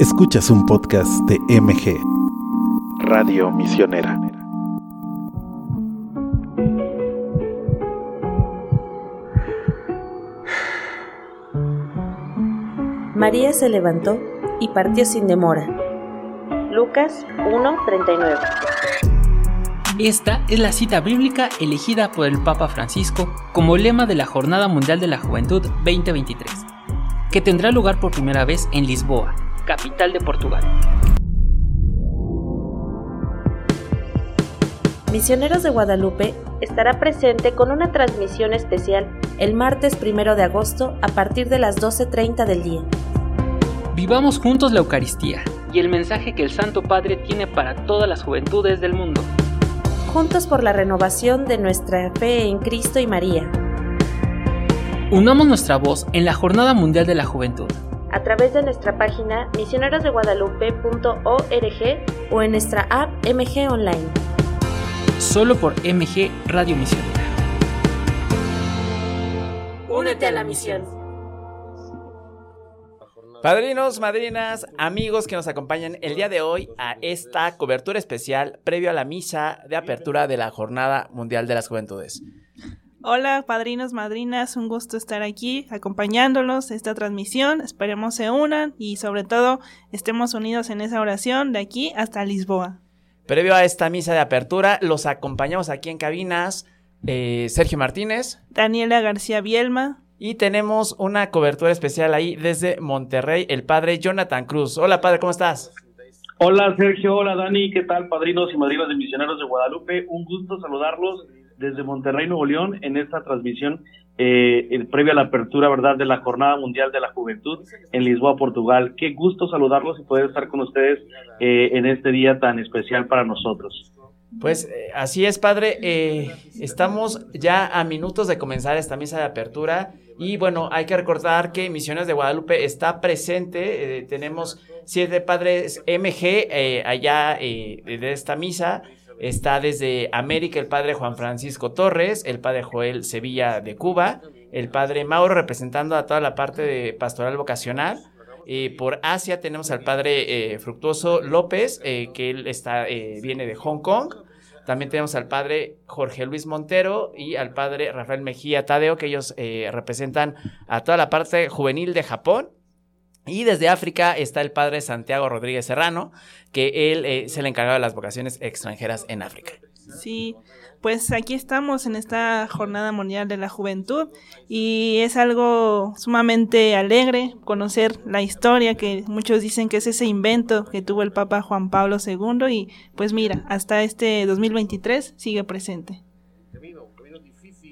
Escuchas un podcast de MG, Radio Misionera. María se levantó y partió sin demora. Lucas 1:39 Esta es la cita bíblica elegida por el Papa Francisco como lema de la Jornada Mundial de la Juventud 2023, que tendrá lugar por primera vez en Lisboa, capital de Portugal. Misioneros de Guadalupe estará presente con una transmisión especial el martes 1 de agosto a partir de las 12.30 del día. Vivamos juntos la Eucaristía y el mensaje que el Santo Padre tiene para todas las juventudes del mundo. Juntos por la renovación de nuestra fe en Cristo y María. Unamos nuestra voz en la Jornada Mundial de la Juventud. A través de nuestra página misionerosdeguadalupe.org o en nuestra app MG Online. Solo por MG Radio Misionera. Únete a la misión. Padrinos, madrinas, amigos que nos acompañan el día de hoy a esta cobertura especial previo a la misa de apertura de la Jornada Mundial de las Juventudes. Hola, padrinos, madrinas, un gusto estar aquí acompañándolos esta transmisión. Esperemos se unan y sobre todo estemos unidos en esa oración de aquí hasta Lisboa. Previo a esta misa de apertura, los acompañamos aquí en cabinas eh, Sergio Martínez, Daniela García Bielma, y tenemos una cobertura especial ahí desde Monterrey, el padre Jonathan Cruz. Hola, padre, ¿cómo estás? Hola, Sergio. Hola, Dani. ¿Qué tal, padrinos y madrinas de Misioneros de Guadalupe? Un gusto saludarlos desde Monterrey, Nuevo León, en esta transmisión eh, el previo a la apertura, ¿verdad?, de la Jornada Mundial de la Juventud en Lisboa, Portugal. Qué gusto saludarlos y poder estar con ustedes eh, en este día tan especial para nosotros. Pues eh, así es, padre. Eh, estamos ya a minutos de comenzar esta misa de apertura. Y bueno, hay que recordar que Misiones de Guadalupe está presente. eh, tenemos siete padres MG eh, allá eh, de esta misa. Está desde América el padre Juan Francisco Torres, el padre Joel Sevilla de Cuba, el padre Mauro representando a toda la parte de pastoral vocacional. Eh, por Asia tenemos al padre eh, Fructuoso López, eh, que él está, eh, viene de Hong Kong. También tenemos al padre Jorge Luis Montero y al padre Rafael Mejía Tadeo, que ellos representan a toda la parte juvenil de Japón. Y desde África está el padre Santiago Rodríguez Serrano, que él eh, es el encargado de las vocaciones extranjeras en África. Sí, pues aquí estamos en esta Jornada Mundial de la Juventud y es algo sumamente alegre conocer la historia que muchos dicen que es ese invento que tuvo el Papa Juan Pablo II y pues mira, hasta este 2023 sigue presente.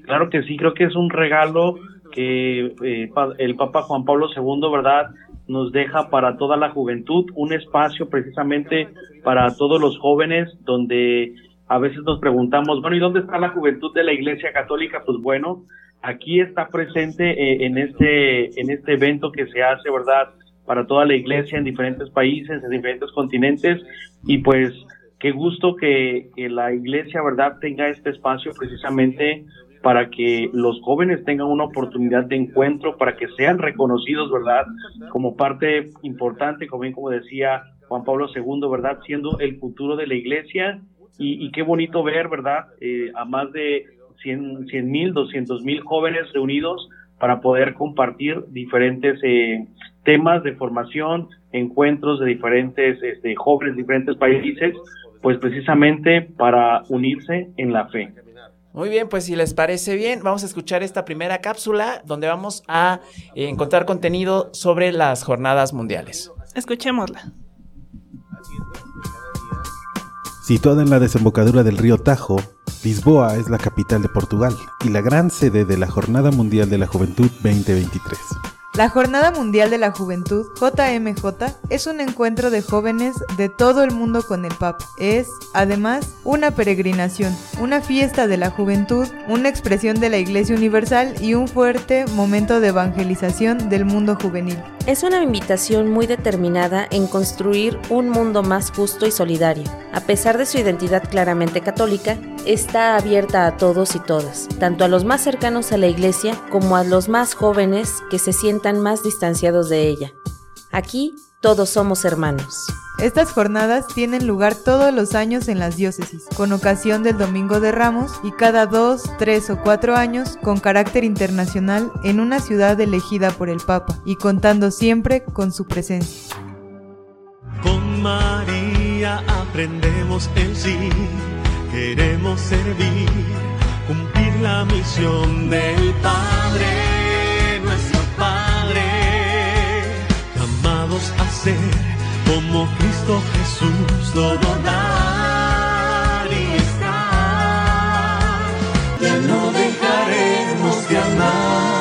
Claro que sí, creo que es un regalo que eh, el Papa Juan Pablo II, ¿verdad?, nos deja para toda la juventud, un espacio precisamente para todos los jóvenes, donde a veces nos preguntamos, bueno, ¿y dónde está la juventud de la Iglesia Católica? Pues bueno, aquí está presente eh, en este en este evento que se hace, ¿verdad?, para toda la Iglesia en diferentes países, en diferentes continentes, y pues qué gusto que, que la Iglesia, ¿verdad?, tenga este espacio precisamente para que los jóvenes tengan una oportunidad de encuentro, para que sean reconocidos, ¿verdad? Como parte importante, como bien como decía Juan Pablo II, ¿verdad? Siendo el futuro de la iglesia y, y qué bonito ver, ¿verdad? Eh, a más de 100 mil, 200 mil jóvenes reunidos para poder compartir diferentes eh, temas de formación, encuentros de diferentes este, jóvenes, diferentes países, pues precisamente para unirse en la fe. Muy bien, pues si les parece bien, vamos a escuchar esta primera cápsula donde vamos a eh, encontrar contenido sobre las jornadas mundiales. Escuchémosla. Situada en la desembocadura del río Tajo, Lisboa es la capital de Portugal y la gran sede de la Jornada Mundial de la Juventud 2023. La Jornada Mundial de la Juventud, JMJ, es un encuentro de jóvenes de todo el mundo con el Papa. Es, además, una peregrinación, una fiesta de la juventud, una expresión de la Iglesia Universal y un fuerte momento de evangelización del mundo juvenil. Es una invitación muy determinada en construir un mundo más justo y solidario. A pesar de su identidad claramente católica, está abierta a todos y todas, tanto a los más cercanos a la iglesia como a los más jóvenes que se sientan más distanciados de ella. Aquí todos somos hermanos. Estas jornadas tienen lugar todos los años en las diócesis, con ocasión del Domingo de Ramos y cada dos, tres o cuatro años con carácter internacional en una ciudad elegida por el Papa y contando siempre con su presencia. Con María aprendemos el sí, queremos servir, cumplir la misión del Padre, ser como Cristo Jesús todo dar y estar, ya no dejaremos de amar.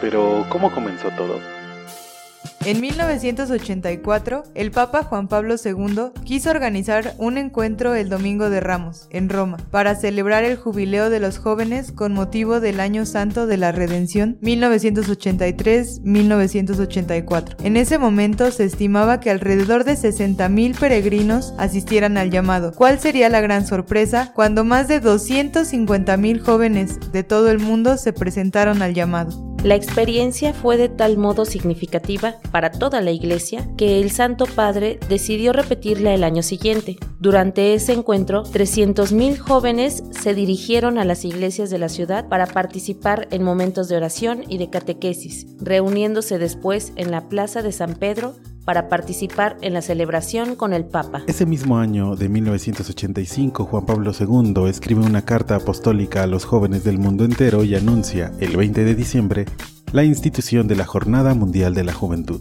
Pero, ¿cómo comenzó todo? En 1984, el Papa Juan Pablo II quiso organizar un encuentro el Domingo de Ramos, en Roma, para celebrar el jubileo de los jóvenes con motivo del Año Santo de la Redención 1983-1984. En ese momento se estimaba que alrededor de 60.000 peregrinos asistieran al llamado. ¿Cuál sería la gran sorpresa cuando más de 250.000 jóvenes de todo el mundo se presentaron al llamado? La experiencia fue de tal modo significativa para toda la iglesia que el Santo Padre decidió repetirla el año siguiente. Durante ese encuentro, 300.000 jóvenes se dirigieron a las iglesias de la ciudad para participar en momentos de oración y de catequesis, reuniéndose después en la Plaza de San Pedro para participar en la celebración con el Papa. Ese mismo año de 1985, Juan Pablo II escribe una carta apostólica a los jóvenes del mundo entero y anuncia, el 20 de diciembre, la institución de la Jornada Mundial de la Juventud.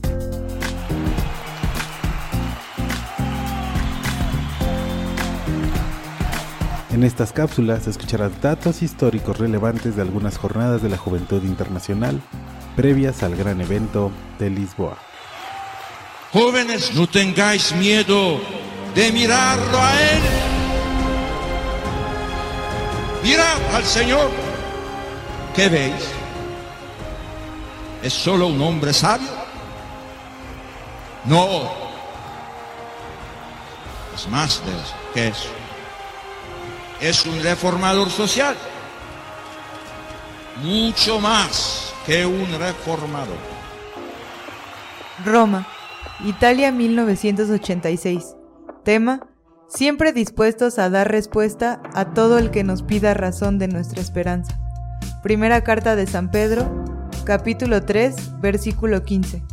En estas cápsulas escucharás datos históricos relevantes de algunas jornadas de la juventud internacional previas al gran evento de Lisboa. Jóvenes, no tengáis miedo de mirarlo a Él. Mirad al Señor. ¿Qué veis? ¿Es solo un hombre sabio? No. Es más de eso, que eso. Es un reformador social. Mucho más que un reformador. Roma, Italia 1986. Tema, siempre dispuestos a dar respuesta a todo el que nos pida razón de nuestra esperanza. Primera carta de San Pedro, capítulo 3, versículo 15.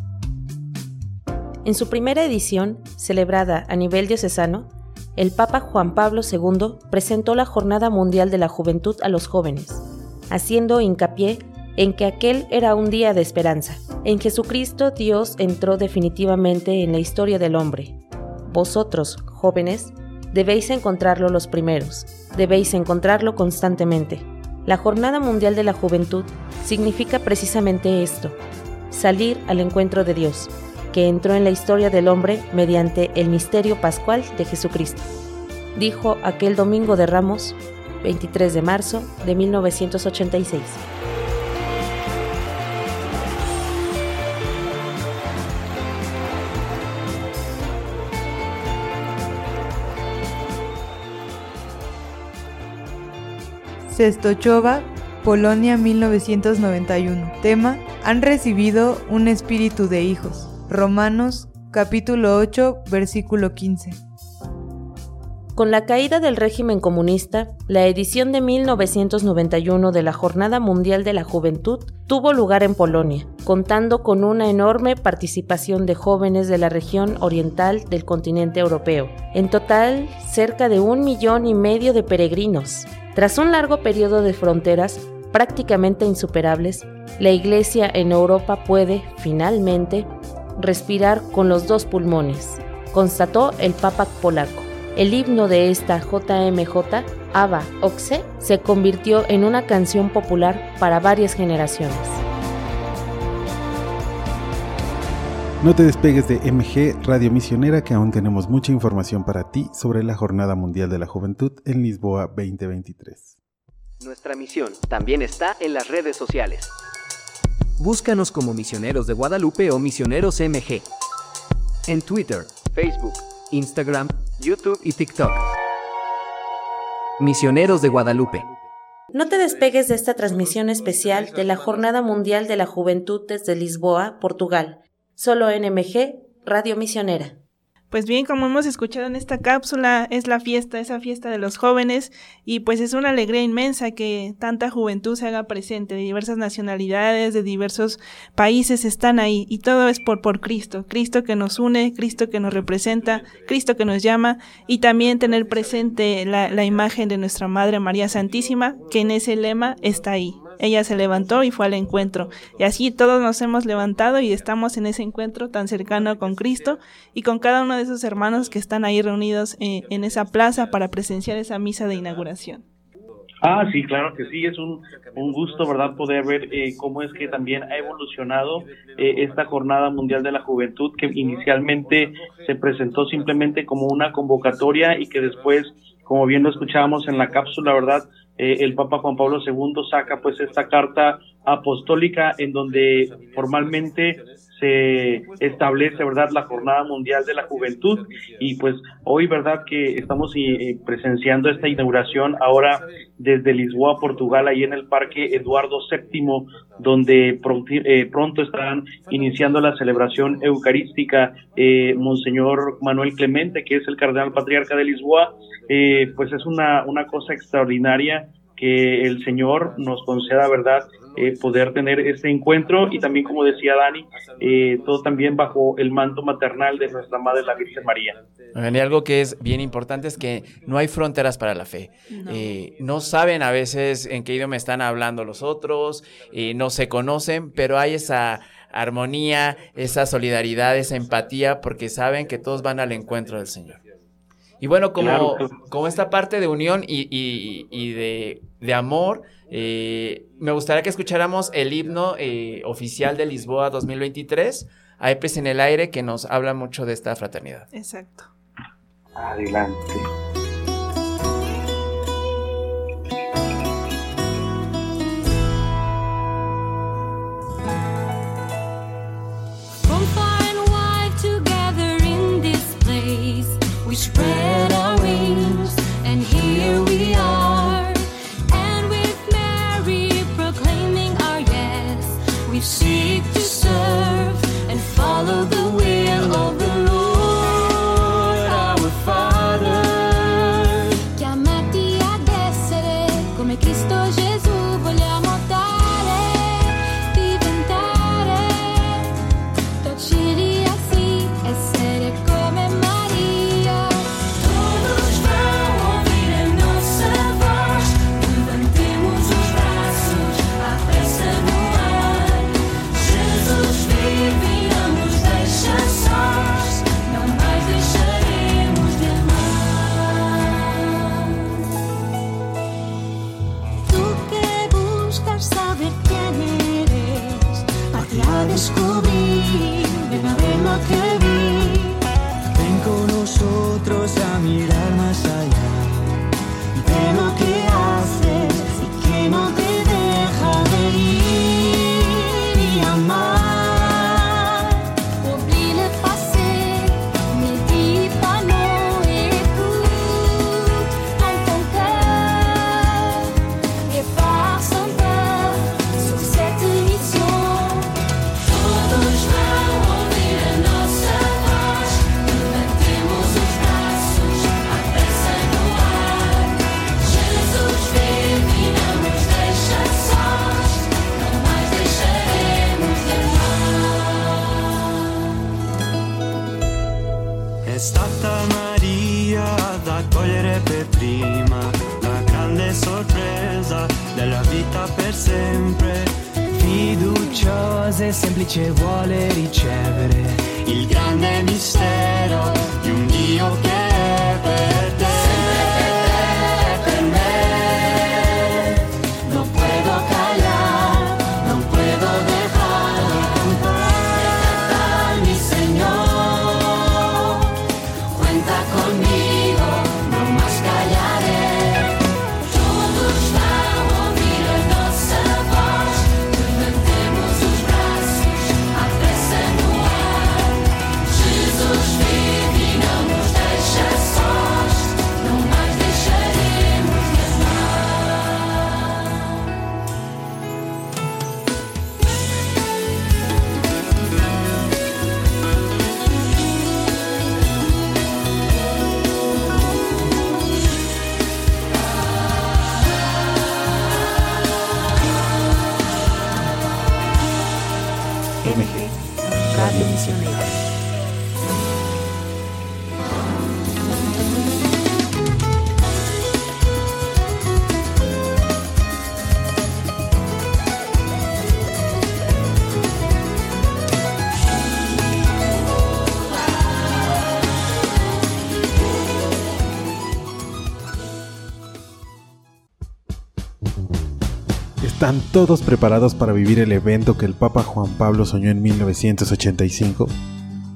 En su primera edición, celebrada a nivel diocesano, el Papa Juan Pablo II presentó la Jornada Mundial de la Juventud a los jóvenes, haciendo hincapié en que aquel era un día de esperanza. En Jesucristo Dios entró definitivamente en la historia del hombre. Vosotros, jóvenes, debéis encontrarlo los primeros, debéis encontrarlo constantemente. La Jornada Mundial de la Juventud significa precisamente esto, salir al encuentro de Dios, que entró en la historia del hombre mediante el misterio pascual de Jesucristo. Dijo aquel domingo de Ramos, 23 de marzo de 1986. Sestochova, Polonia 1991. Tema: Han recibido un espíritu de hijos. Romanos capítulo 8, versículo 15. Con la caída del régimen comunista, la edición de 1991 de la Jornada Mundial de la Juventud tuvo lugar en Polonia, contando con una enorme participación de jóvenes de la región oriental del continente europeo. En total, cerca de un millón y medio de peregrinos. Tras un largo periodo de fronteras prácticamente insuperables, la Iglesia en Europa puede, finalmente, respirar con los dos pulmones, constató el Papa polaco. El himno de esta JMJ, Ava Oxe, se convirtió en una canción popular para varias generaciones. No te despegues de MG Radio Misionera que aún tenemos mucha información para ti sobre la Jornada Mundial de la Juventud en Lisboa 2023. Nuestra misión también está en las redes sociales. Búscanos como Misioneros de Guadalupe o Misioneros MG. En Twitter, Facebook, Instagram, YouTube y TikTok. Misioneros de Guadalupe. No te despegues de esta transmisión especial de la Jornada Mundial de la Juventud desde Lisboa, Portugal. Solo NMG, Radio Misionera. Pues bien, como hemos escuchado en esta cápsula, es la fiesta, esa fiesta de los jóvenes, y pues es una alegría inmensa que tanta juventud se haga presente, de diversas nacionalidades, de diversos países están ahí, y todo es por, por Cristo, Cristo que nos une, Cristo que nos representa, Cristo que nos llama, y también tener presente la, la imagen de nuestra Madre María Santísima, que en ese lema está ahí. Ella se levantó y fue al encuentro. Y así todos nos hemos levantado y estamos en ese encuentro tan cercano con Cristo y con cada uno de esos hermanos que están ahí reunidos eh, en esa plaza para presenciar esa misa de inauguración. Ah, sí, claro que sí, es un, un gusto, ¿verdad?, poder ver eh, cómo es que también ha evolucionado eh, esta Jornada Mundial de la Juventud, que inicialmente se presentó simplemente como una convocatoria y que después, como bien lo escuchábamos en la cápsula, ¿verdad?, eh, el Papa Juan Pablo II saca pues esta carta apostólica en donde formalmente se establece, ¿verdad?, la Jornada Mundial de la Juventud y pues hoy, ¿verdad?, que estamos eh, presenciando esta inauguración ahora desde Lisboa, Portugal, ahí en el Parque Eduardo VII, donde pronto, eh, pronto estarán iniciando la celebración eucarística eh, Monseñor Manuel Clemente, que es el cardenal patriarca de Lisboa, eh, pues es una, una cosa extraordinaria que el Señor nos conceda, ¿verdad?, eh, poder tener este encuentro y también, como decía Dani, eh, todo también bajo el manto maternal de nuestra Madre la Virgen María. Y algo que es bien importante es que no hay fronteras para la fe. No, eh, no saben a veces en qué idioma están hablando los otros, eh, no se conocen, pero hay esa armonía, esa solidaridad, esa empatía, porque saben que todos van al encuentro del Señor. Y bueno, como, claro. como esta parte de unión y, y, y de, de, amor, eh, me gustaría que escucháramos el himno eh, oficial de Lisboa 2023, AEPES en el aire, que nos habla mucho de esta fraternidad. Exacto. Adelante. We spread semplice vuole ricevere il grande mistero ¿Están todos preparados para vivir el evento que el Papa Juan Pablo soñó en 1985?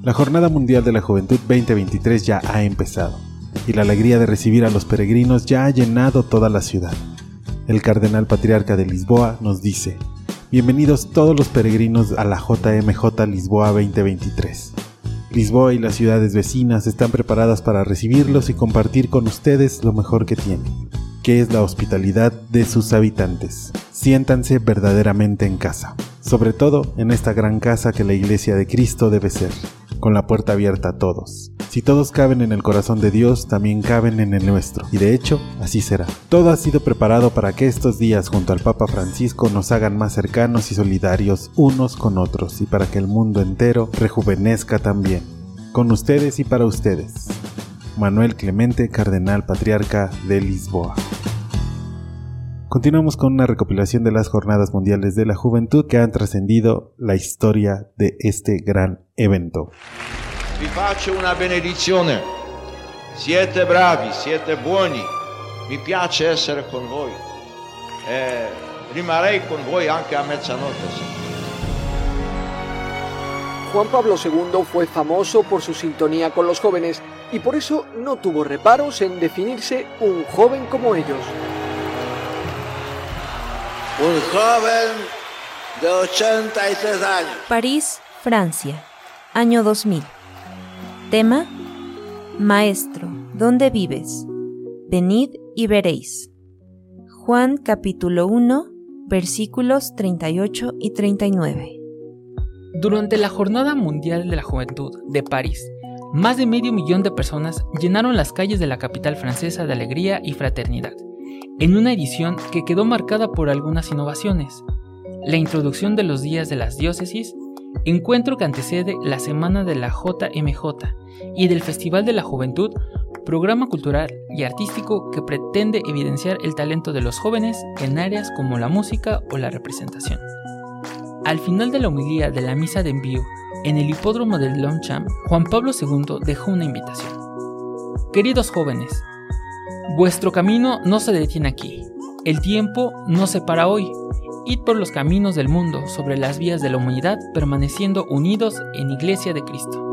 La Jornada Mundial de la Juventud 2023 ya ha empezado, y la alegría de recibir a los peregrinos ya ha llenado toda la ciudad. El Cardenal Patriarca de Lisboa nos dice, Bienvenidos todos los peregrinos a la JMJ Lisboa 2023. Lisboa y las ciudades vecinas están preparadas para recibirlos y compartir con ustedes lo mejor que tienen, que es la hospitalidad de sus habitantes. Siéntanse verdaderamente en casa, sobre todo en esta gran casa que la Iglesia de Cristo debe ser, con la puerta abierta a todos. Si todos caben en el corazón de Dios, también caben en el nuestro, y de hecho, así será. Todo ha sido preparado para que estos días junto al Papa Francisco nos hagan más cercanos y solidarios unos con otros, y para que el mundo entero rejuvenezca también. Con ustedes y para ustedes. Manuel Clemente, Cardenal Patriarca de Lisboa. Continuamos con una recopilación de las Jornadas Mundiales de la Juventud que han trascendido la historia de este gran evento. Vi faccio una benedizione. Siete bravi, siete buoni. Mi piace essere con voi. E rimarrei con voi anche a mezzanotte. sì. Juan Pablo II fue famoso por su sintonía con los jóvenes y por eso no tuvo reparos en definirse un joven como ellos. Un joven de 83 años. París, Francia, año 2000. Tema: Maestro, ¿dónde vives? Venid y veréis. Juan capítulo 1, versículos 38 y 39. Durante la Jornada Mundial de la Juventud de París, más de medio millón de personas llenaron las calles de la capital francesa de alegría y fraternidad, en una edición que quedó marcada por algunas innovaciones. La introducción de los días de las diócesis, encuentro que antecede la Semana de la JMJ y del Festival de la Juventud, programa cultural y artístico que pretende evidenciar el talento de los jóvenes en áreas como la música o la representación. Al final de la homilía de la misa de envío en el hipódromo del Longchamp, Juan Pablo II dejó una invitación. Queridos jóvenes, vuestro camino no se detiene aquí. El tiempo no se para hoy. Id por los caminos del mundo sobre las vías de la humanidad, permaneciendo unidos en Iglesia de Cristo.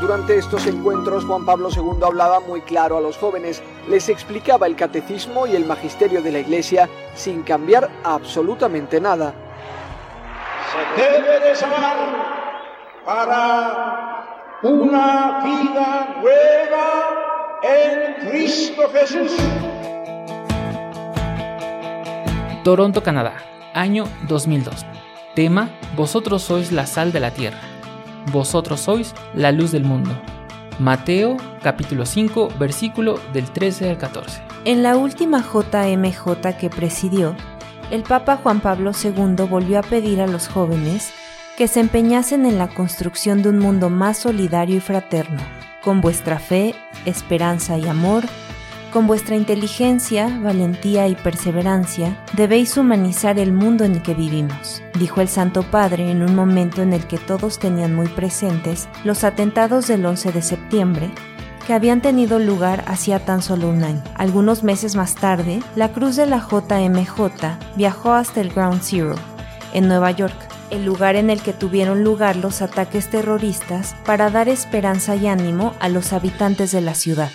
Durante estos encuentros, Juan Pablo II hablaba muy claro a los jóvenes, les explicaba el catecismo y el magisterio de la Iglesia sin cambiar absolutamente nada. Se debe de salvar para una vida nueva en Cristo Jesús. Toronto, Canadá, año 2002. Tema, Vosotros sois la sal de la tierra. Vosotros sois la luz del mundo. Mateo, capítulo 5, versículo del 13 al 14. En la última JMJ que presidió, el Papa Juan Pablo II volvió a pedir a los jóvenes que se empeñasen en la construcción de un mundo más solidario y fraterno. Con vuestra fe, esperanza y amor, con vuestra inteligencia, valentía y perseverancia, debéis humanizar el mundo en el que vivimos, dijo el Santo Padre en un momento en el que todos tenían muy presentes los atentados del 11 de septiembre, que habían tenido lugar hacía tan solo un año. Algunos meses más tarde, la cruz de la JMJ viajó hasta el Ground Zero, en Nueva York, el lugar en el que tuvieron lugar los ataques terroristas para dar esperanza y ánimo a los habitantes de la ciudad.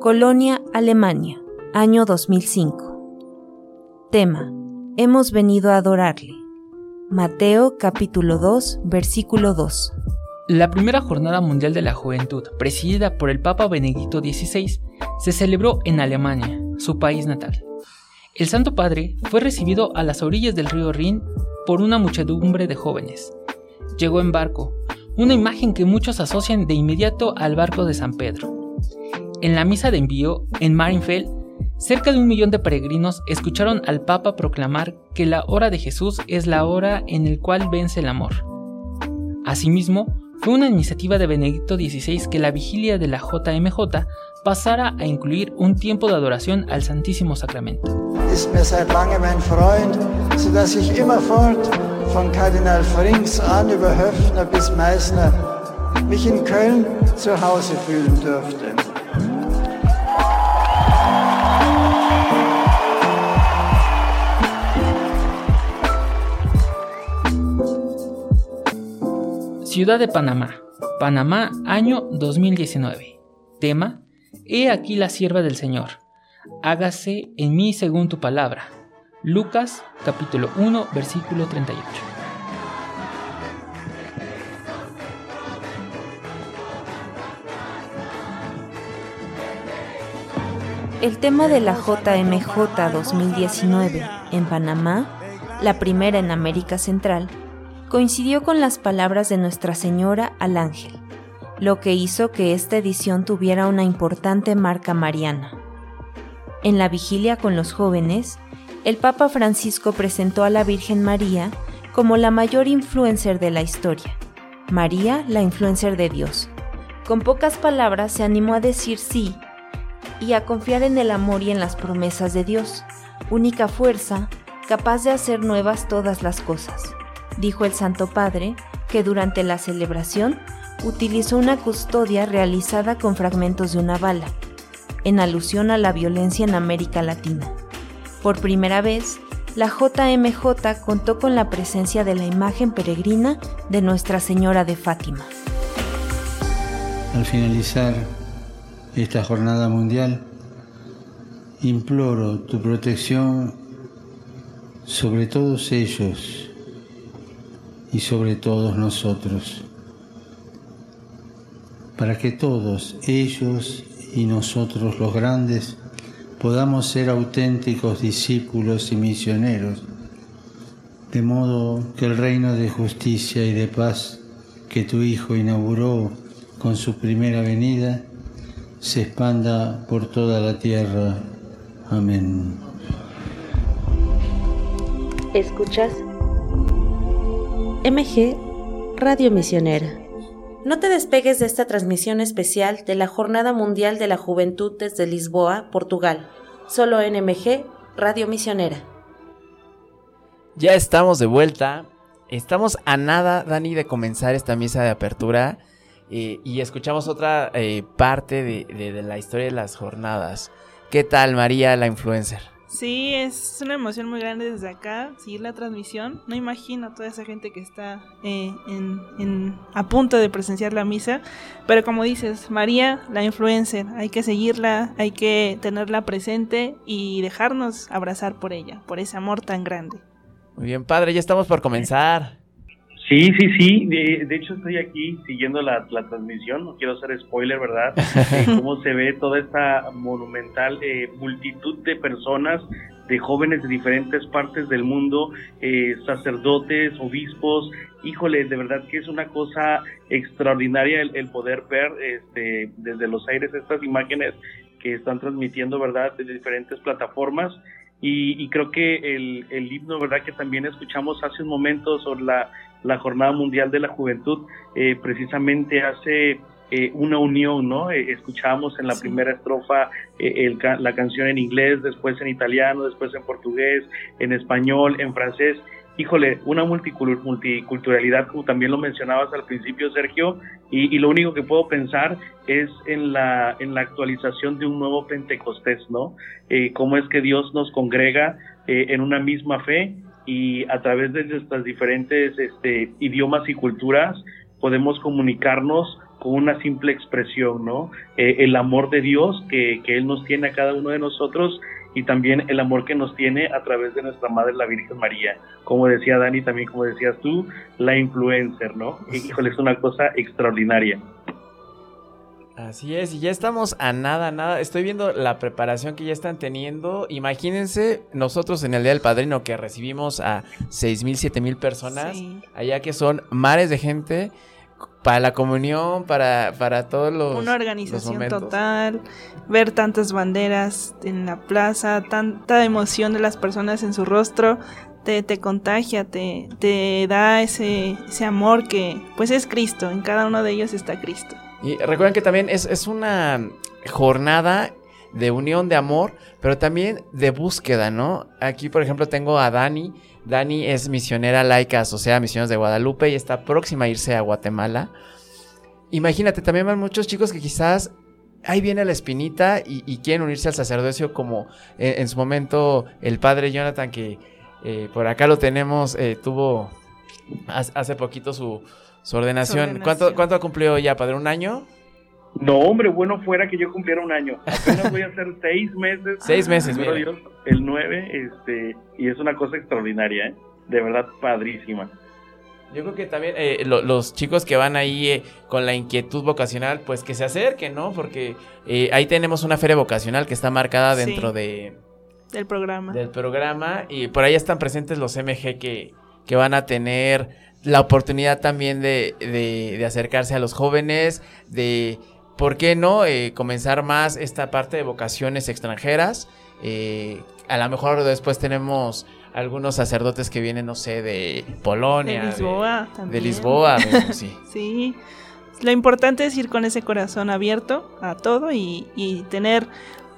Colonia, Alemania, año 2005. Tema. Hemos venido a adorarle. Mateo capítulo 2, versículo 2. La primera Jornada Mundial de la Juventud, presidida por el Papa Benedicto XVI, se celebró en Alemania, su país natal. El Santo Padre fue recibido a las orillas del río Rin por una muchedumbre de jóvenes. Llegó en barco, una imagen que muchos asocian de inmediato al barco de San Pedro. En la misa de envío, en Marienfeld, cerca de un millón de peregrinos escucharon al Papa proclamar que la hora de Jesús es la hora en la cual vence el amor. Asimismo, fue una iniciativa de Benedicto XVI que la vigilia de la JMJ pasara a incluir un tiempo de adoración al Santísimo Sacramento. Ciudad de Panamá. Panamá, año 2019. Tema: He aquí la sierva del Señor. Hágase en mí según tu palabra. Lucas, capítulo 1, versículo 38. El tema de la JMJ 2019 en Panamá, la primera en América Central, coincidió con las palabras de Nuestra Señora al Ángel, lo que hizo que esta edición tuviera una importante marca mariana. En la vigilia con los jóvenes, el Papa Francisco presentó a la Virgen María como la mayor influencer de la historia. María, la influencer de Dios. Con pocas palabras se animó a decir sí y a confiar en el amor y en las promesas de Dios, única fuerza capaz de hacer nuevas todas las cosas. Dijo el Santo Padre que durante la celebración utilizó una custodia realizada con fragmentos de una bala, en alusión a la violencia en América Latina. Por primera vez, la JMJ contó con la presencia de la imagen peregrina de Nuestra Señora de Fátima. Al finalizar esta jornada mundial, imploro tu protección sobre todos ellos y sobre todos nosotros, para que todos ellos y nosotros los grandes podamos ser auténticos discípulos y misioneros, de modo que el reino de justicia y de paz que tu Hijo inauguró con su primera venida se expanda por toda la tierra. Amén. Escuchas MG Radio Misionera. No te despegues de esta transmisión especial de la Jornada Mundial de la Juventud desde Lisboa, Portugal. Solo en MG Radio Misionera. Ya estamos de vuelta. Estamos a nada, Dani, de comenzar esta misa de apertura. eh, y escuchamos otra eh, parte de, de- de la historia de las jornadas. ¿Qué tal, María, la influencer? Sí, es una emoción muy grande desde acá, seguir la transmisión. No imagino toda esa gente que está eh, en- a punto de presenciar la misa. Pero como dices, María, la influencer, hay que seguirla, hay que tenerla presente y dejarnos abrazar por ella, por ese amor tan grande. Muy bien, padre, ya estamos por comenzar. Sí, sí, sí. De, de hecho, estoy aquí siguiendo la, la transmisión. No quiero hacer spoiler, ¿verdad? Eh, cómo se ve toda esta monumental eh, multitud de personas, de jóvenes de diferentes partes del mundo, eh, sacerdotes, obispos. Híjole, de verdad que es una cosa extraordinaria el, el poder ver este, desde los aires estas imágenes que están transmitiendo, ¿verdad?, de diferentes plataformas. Y, y creo que el, el himno, ¿verdad?, que también escuchamos hace un momento sobre la, la Jornada Mundial de la Juventud, eh, precisamente hace eh, una unión, ¿no? Eh, escuchábamos en la primera estrofa eh, el la canción en inglés, después en italiano, después en portugués, en español, en francés. Híjole, una multicul- multiculturalidad, como también lo mencionabas al principio, Sergio, y, y lo único que puedo pensar es en la, en la actualización de un nuevo Pentecostés, ¿no? Eh, cómo es que Dios nos congrega eh, en una misma fe y a través de nuestras diferentes este, idiomas y culturas podemos comunicarnos con una simple expresión, ¿no? Eh, el amor de Dios que, que Él nos tiene a cada uno de nosotros y también el amor que nos tiene a través de nuestra Madre la Virgen María. Como decía Dani, también como decías tú, la influencer, ¿no? Híjole, es una cosa extraordinaria. Así es, y ya estamos a nada, nada. Estoy viendo la preparación que ya están teniendo. Imagínense nosotros en el Día del Padrino que recibimos a 6 mil, 7 mil personas, Sí. allá que son mares de gente para la comunión, para, para todos los Una organización total, ver tantas banderas en la plaza, tanta emoción de las personas en su rostro, te, te contagia, te, te da ese, ese amor que pues es Cristo, en cada uno de ellos está Cristo. Y recuerden que también es, es una jornada de unión, de amor, pero también de búsqueda, ¿no? Aquí, por ejemplo, tengo a Dani. Dani es misionera laica asociada a Misiones de Guadalupe y está próxima a irse a Guatemala. Imagínate, también van muchos chicos que quizás ahí viene la espinita y, quieren unirse al sacerdocio como en, su momento el padre Jonathan, que eh, por acá lo tenemos, eh, tuvo hace poquito su, su ordenación. ordenación. ¿Cuánto, ¿Cuánto ha cumplido ya, padre? ¿Un año? No, hombre, bueno fuera que yo cumpliera un año. Apenas voy a hacer seis meses. Seis meses, mira. Dios, el 9, este, y es una cosa extraordinaria, ¿eh? De verdad, padrísima. Yo creo que también eh, lo- los chicos que van ahí eh, con la inquietud vocacional, pues que se acerquen, ¿no? Porque eh, ahí tenemos una feria vocacional que está marcada Sí. dentro de, Del programa. del programa y por ahí están presentes los MG que, que van a tener la oportunidad también de, de- de acercarse a los jóvenes, de, ¿por qué no? Eh, comenzar más esta parte de vocaciones extranjeras. Eh, a lo mejor después tenemos algunos sacerdotes que vienen, no sé, de Polonia. de Lisboa de también. Lisboa, mismo, sí. Sí. Lo importante es ir con ese corazón abierto a todo y, y tener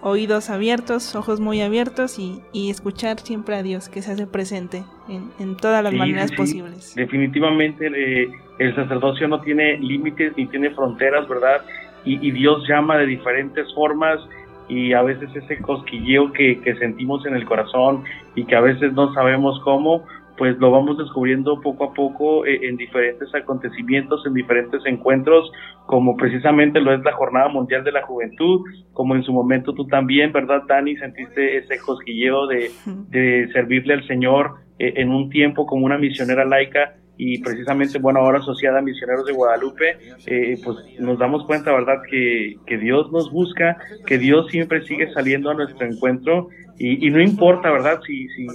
oídos abiertos, ojos muy abiertos y, y escuchar siempre a Dios que se hace presente en, en todas las Sí, maneras sí, posibles. Definitivamente eh, el sacerdocio no tiene límites ni tiene fronteras, ¿verdad? Y, y Dios llama de diferentes formas y a veces ese cosquilleo que, que sentimos en el corazón y que a veces no sabemos cómo, pues lo vamos descubriendo poco a poco eh, en diferentes acontecimientos, en diferentes encuentros, como precisamente lo es la Jornada Mundial de la Juventud, como en su momento tú también, ¿verdad, Dani? Sentiste ese cosquilleo de, de servirle al Señor eh, en un tiempo como una misionera laica y precisamente, bueno, ahora asociada a Misioneros de Guadalupe, eh, pues nos damos cuenta, ¿verdad?, que, que Dios nos busca, que Dios siempre sigue saliendo a nuestro encuentro y, y no importa, ¿verdad?, si, si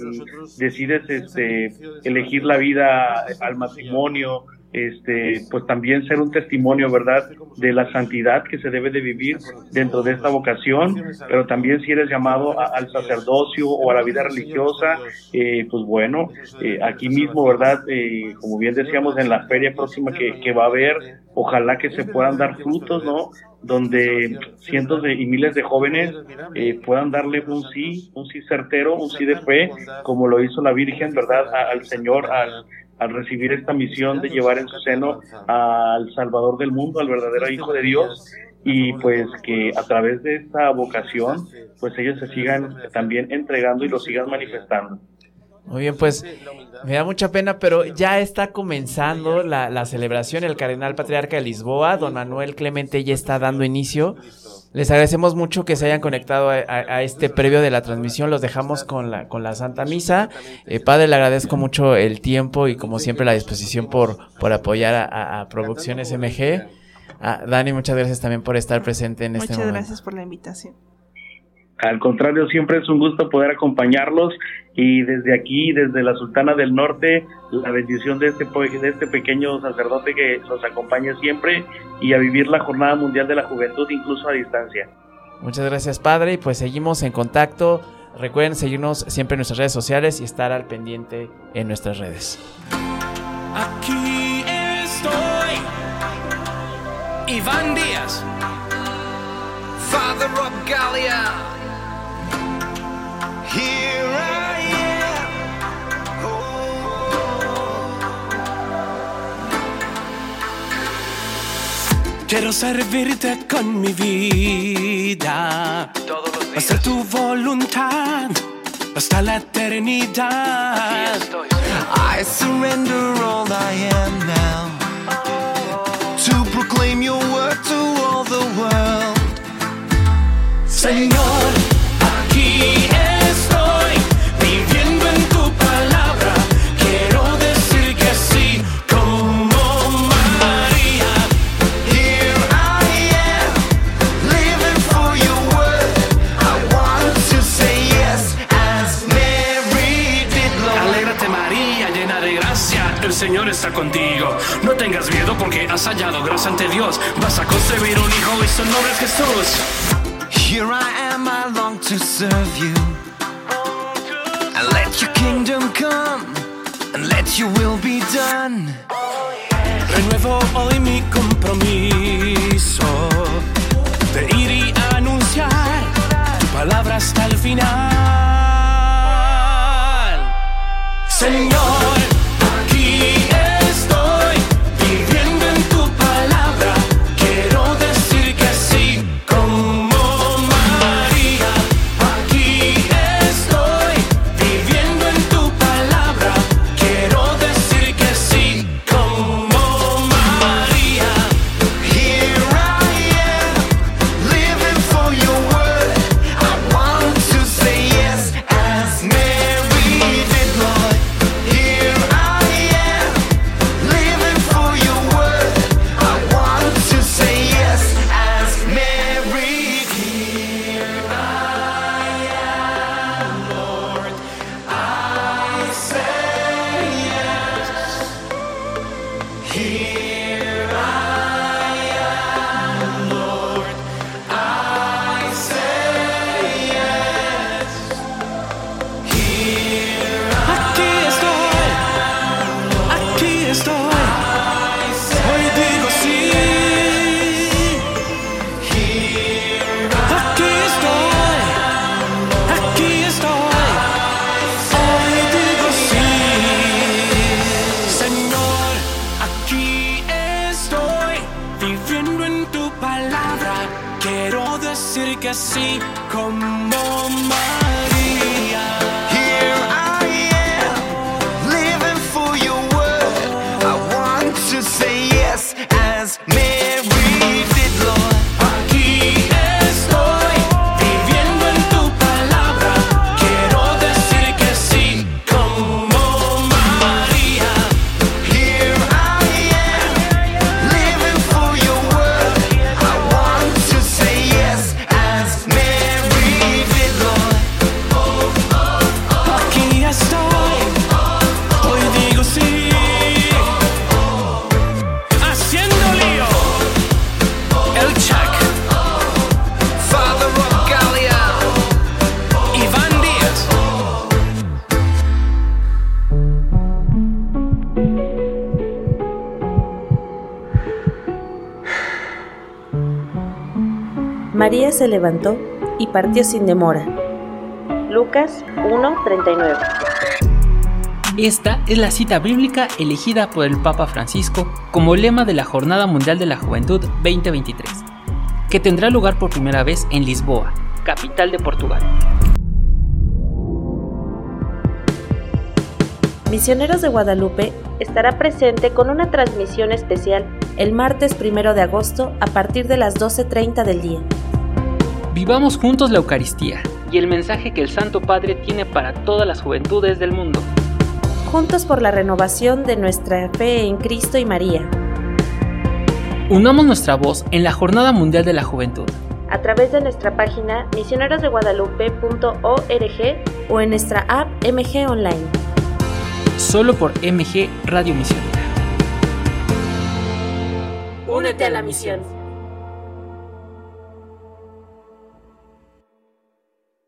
decides este, elegir la vida al matrimonio, este, pues también ser un testimonio, ¿verdad?, de la santidad que se debe de vivir dentro de esta vocación, pero también si eres llamado a- al sacerdocio o a la vida religiosa, eh, pues bueno, eh, aquí mismo, ¿verdad?, Eh, como bien decíamos en la feria próxima que, que va a haber, ojalá que se puedan dar frutos, ¿no?, donde cientos de, y miles de jóvenes eh, puedan darle un sí, un sí certero, un sí de fe, como lo hizo la Virgen, ¿verdad?, a- al Señor, al, al recibir esta misión de llevar en su seno al Salvador del mundo, al verdadero Hijo de Dios, y pues que a través de esta vocación, pues ellos se sigan también entregando y lo sigan manifestando. Muy bien, pues me da mucha pena, pero ya está comenzando la, la celebración. El cardenal patriarca de Lisboa, don Manuel Clemente, ya está dando inicio. Les agradecemos mucho que se hayan conectado a, a- a este previo de la transmisión. Los dejamos con la, con la Santa Misa. Eh, padre, le agradezco mucho el tiempo y como siempre la disposición por, por apoyar a, Producciones MG. Ah, Dani, muchas gracias también por estar presente en este Muchas momento. gracias por la invitación. Al contrario, siempre es un gusto poder acompañarlos y desde aquí, desde la Sultana del Norte, la bendición de este, po- de este pequeño sacerdote que nos acompaña siempre y a vivir la Jornada Mundial de la Juventud incluso a distancia. Muchas gracias, padre. Y pues seguimos en contacto. Recuerden seguirnos siempre en nuestras redes sociales y estar al pendiente en nuestras redes. Aquí estoy. Iván Díaz. Father of Gallia. Here I am. Quiero servirte con mi vida. Hacer tu voluntad hasta la eternidad. I surrender all I am now to proclaim your word to all the world. Señor, un hijo y su nombre es Jesús. Here I am, I long to serve you. And let your kingdom come, and let your will be done. Renuevo hoy mi compromiso de ir y anunciar tu palabra hasta el final. Señor, til du ikke er syk. Kom og meg. María se levantó y partió sin demora. Lucas 1:39 Esta es la cita bíblica elegida por el Papa Francisco como lema de la Jornada Mundial de la Juventud 2023, que tendrá lugar por primera vez en Lisboa, capital de Portugal. Misioneros de Guadalupe estará presente con una transmisión especial el martes 1 de agosto a partir de las 12.30 del día. Vivamos juntos la Eucaristía y el mensaje que el Santo Padre tiene para todas las juventudes del mundo. Juntos por la renovación de nuestra fe en Cristo y María, Unamos nuestra voz en la Jornada Mundial de la Juventud. a través de nuestra página misionerosdeguadalupe.org o en nuestra app MG Online. Solo por MG Radio Misionera. Únete a la misión.